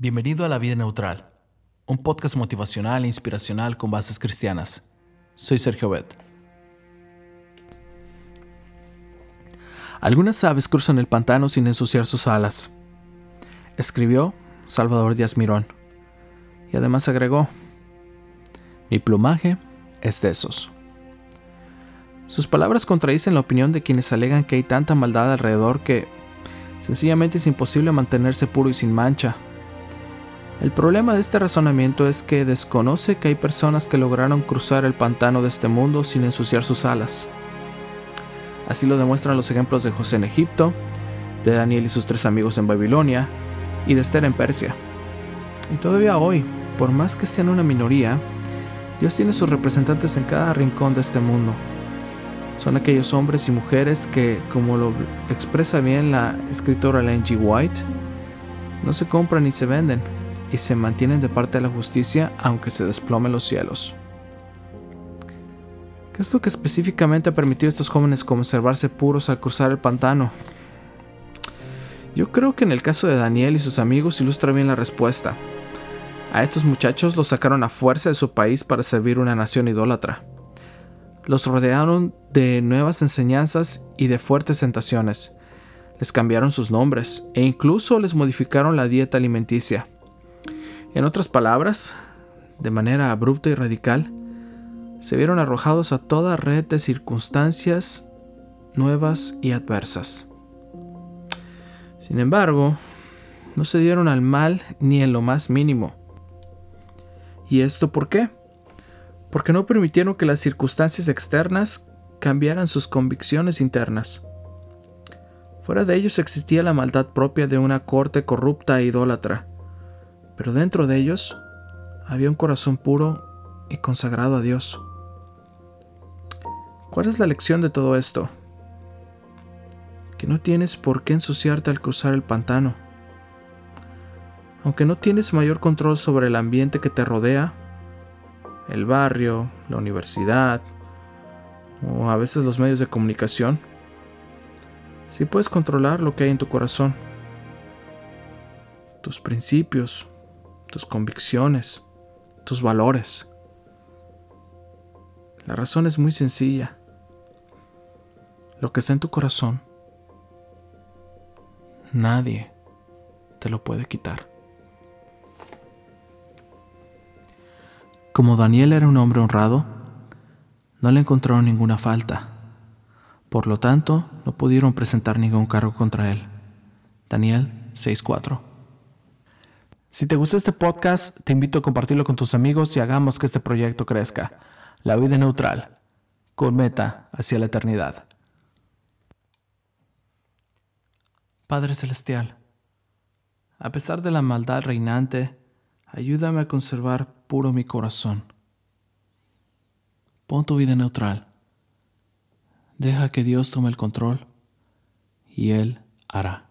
Bienvenido a La Vida Neutral, un podcast motivacional e inspiracional con bases cristianas. Soy Sergio Bet. Algunas aves cruzan el pantano sin ensuciar sus alas. Escribió Salvador Díaz Mirón. Y además agregó, mi plumaje es de esos. Sus palabras contradicen la opinión de quienes alegan que hay tanta maldad alrededor que sencillamente es imposible mantenerse puro y sin mancha el problema de este razonamiento es que desconoce que hay personas que lograron cruzar el pantano de este mundo sin ensuciar sus alas. Así lo demuestran los ejemplos de José en Egipto, de Daniel y sus tres amigos en Babilonia, y de Esther en Persia. Y todavía hoy, por más que sean una minoría, Dios tiene sus representantes en cada rincón de este mundo. Son aquellos hombres y mujeres que, como lo expresa bien la escritora Ellen G. White, no se compran ni se venden, y se mantienen de parte de la justicia aunque se desplomen los cielos. ¿Qué es lo que específicamente ha permitido a estos jóvenes conservarse puros al cruzar el pantano? Yo creo que en el caso de Daniel y sus amigos ilustra bien la respuesta. A estos muchachos los sacaron a fuerza de su país para servir una nación idólatra. Los rodearon de nuevas enseñanzas y de fuertes tentaciones. Les cambiaron sus nombres e incluso les modificaron la dieta alimenticia. En otras palabras, de manera abrupta y radical, se vieron arrojados a toda red de circunstancias nuevas y adversas. Sin embargo, no se dieron al mal ni en lo más mínimo. ¿Y esto por qué? Porque no permitieron que las circunstancias externas cambiaran sus convicciones internas. Fuera de ellos existía la maldad propia de una corte corrupta e idólatra pero dentro de ellos había un corazón puro y consagrado a Dios. ¿Cuál es la lección de todo esto? Que no tienes por qué ensuciarte al cruzar el pantano. Aunque no tienes mayor control sobre el ambiente que te rodea, el barrio, la universidad o a veces los medios de comunicación, sí puedes controlar lo que hay en tu corazón, tus principios, tus convicciones, tus valores. La razón es muy sencilla. Lo que está en tu corazón, nadie te lo puede quitar. Como Daniel era un hombre honrado, no le encontraron ninguna falta. Por lo tanto, no pudieron presentar ningún cargo contra él. Daniel 6:4 si te gustó este podcast, te invito a compartirlo con tus amigos y hagamos que este proyecto crezca. La vida neutral, con meta hacia la eternidad. Padre Celestial, a pesar de la maldad reinante, ayúdame a conservar puro mi corazón. Pon tu vida neutral. Deja que Dios tome el control y Él hará.